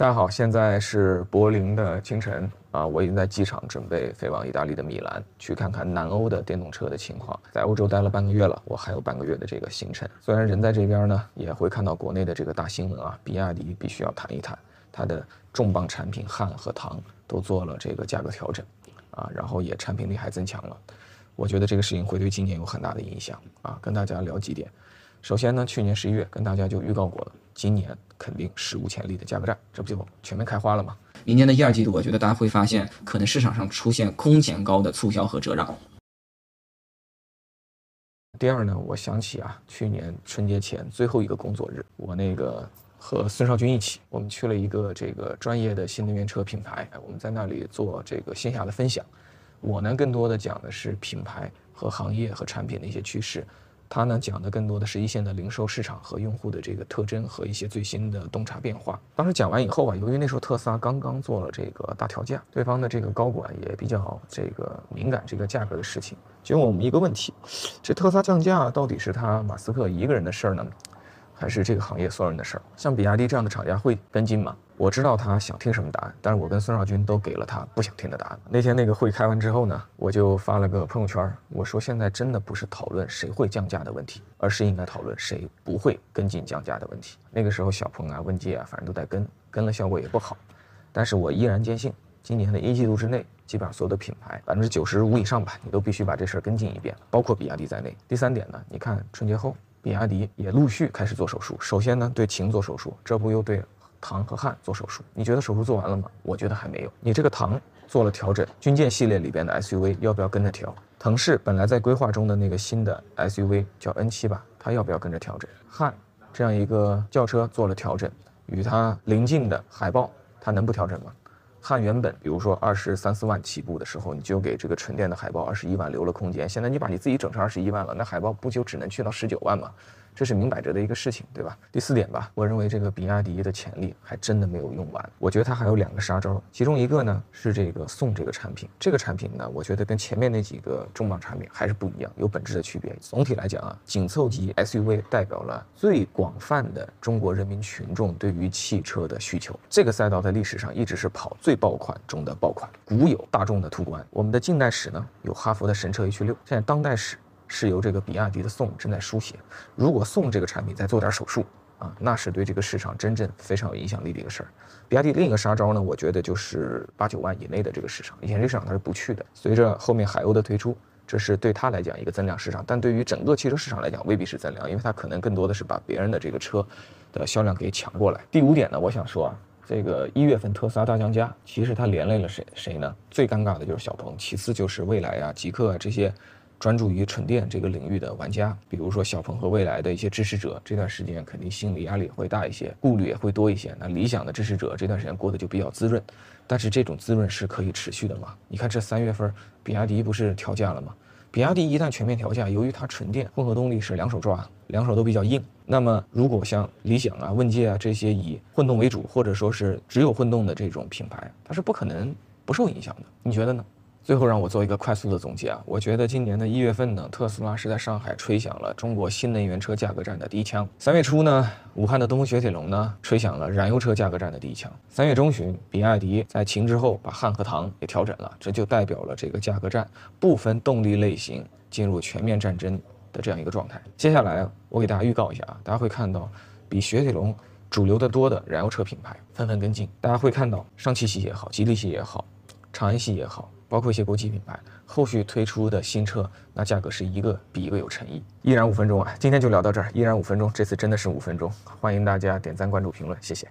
大家好，现在是柏林的清晨啊，我已经在机场准备飞往意大利的米兰，去看看南欧的电动车的情况。在欧洲待了半个月了，我还有半个月的这个行程。虽然人在这边呢，也会看到国内的这个大新闻啊，比亚迪必须要谈一谈它的重磅产品汉和唐都做了这个价格调整啊，然后也产品力还增强了。我觉得这个事情会对今年有很大的影响啊，跟大家聊几点。首先呢，去年十一月跟大家就预告过了，今年肯定史无前例的价格战，这不就全面开花了吗？明年的一二季度，我觉得大家会发现，可能市场上出现空前高的促销和折让。第二呢，我想起啊，去年春节前最后一个工作日，我那个和孙少军一起，我们去了一个这个专业的新能源车品牌，我们在那里做这个线下的分享。我呢，更多的讲的是品牌和行业和产品的一些趋势。他呢讲的更多的是一线的零售市场和用户的这个特征和一些最新的洞察变化。当时讲完以后啊，由于那时候特斯拉刚刚做了这个大调价，对方的这个高管也比较这个敏感这个价格的事情，就问我们一个问题：这特斯拉降价到底是他马斯克一个人的事儿呢？还是这个行业所有人的事儿。像比亚迪这样的厂家会跟进吗？我知道他想听什么答案，但是我跟孙少军都给了他不想听的答案。那天那个会开完之后呢，我就发了个朋友圈，我说现在真的不是讨论谁会降价的问题，而是应该讨论谁不会跟进降价的问题。那个时候小鹏啊、问界啊，反正都在跟，跟了效果也不好。但是我依然坚信，今年的一季度之内，基本上所有的品牌百分之九十五以上吧，你都必须把这事儿跟进一遍，包括比亚迪在内。第三点呢，你看春节后。比亚迪也陆续开始做手术。首先呢，对秦做手术，这不又对唐和汉做手术？你觉得手术做完了吗？我觉得还没有。你这个唐做了调整，军舰系列里边的 SUV 要不要跟着调？腾势本来在规划中的那个新的 SUV 叫 N7 吧，它要不要跟着调整？汉这样一个轿车做了调整，与它邻近的海豹，它能不调整吗？汉原本比如说二十三四万起步的时候，你就给这个纯电的海豹二十一万留了空间。现在你把你自己整成二十一万了，那海豹不就只能去到十九万吗？这是明摆着的一个事情，对吧？第四点吧，我认为这个比亚迪的潜力还真的没有用完。我觉得它还有两个杀招，其中一个呢是这个宋这个产品。这个产品呢，我觉得跟前面那几个重磅产品还是不一样，有本质的区别。总体来讲啊，紧凑级 SUV 代表了最广泛的中国人民群众对于汽车的需求。这个赛道在历史上一直是跑最爆款中的爆款。古有大众的途观，我们的近代史呢有哈弗的神车 H6，现在当代史。是由这个比亚迪的宋正在书写。如果宋这个产品再做点手术啊，那是对这个市场真正非常有影响力的一个事儿。比亚迪另一个杀招呢，我觉得就是八九万以内的这个市场，以前这市场它是不去的。随着后面海鸥的推出，这是对它来讲一个增量市场，但对于整个汽车市场来讲未必是增量，因为它可能更多的是把别人的这个车的销量给抢过来。第五点呢，我想说啊，这个一月份特斯拉大降价，其实它连累了谁谁呢？最尴尬的就是小鹏，其次就是蔚来啊、极客啊这些。专注于纯电这个领域的玩家，比如说小鹏和蔚来的一些支持者，这段时间肯定心理压力会大一些，顾虑也会多一些。那理想的支持者这段时间过得就比较滋润，但是这种滋润是可以持续的吗？你看这三月份，比亚迪不是调价了吗？比亚迪一旦全面调价，由于它纯电混合动力是两手抓，两手都比较硬。那么如果像理想啊、问界啊这些以混动为主，或者说是只有混动的这种品牌，它是不可能不受影响的。你觉得呢？最后让我做一个快速的总结啊，我觉得今年的一月份呢，特斯拉是在上海吹响了中国新能源车价格战的第一枪。三月初呢，武汉的东风雪铁龙呢，吹响了燃油车价格战的第一枪。三月中旬，比亚迪在秦之后把汉和唐也调整了，这就代表了这个价格战不分动力类型进入全面战争的这样一个状态。接下来我给大家预告一下啊，大家会看到比雪铁龙主流的多的燃油车品牌纷纷跟进，大家会看到上汽系也好，吉利系也好，长安系也好。包括一些国际品牌后续推出的新车，那价格是一个比一个有诚意。依然五分钟啊，今天就聊到这儿。依然五分钟，这次真的是五分钟。欢迎大家点赞、关注、评论，谢谢。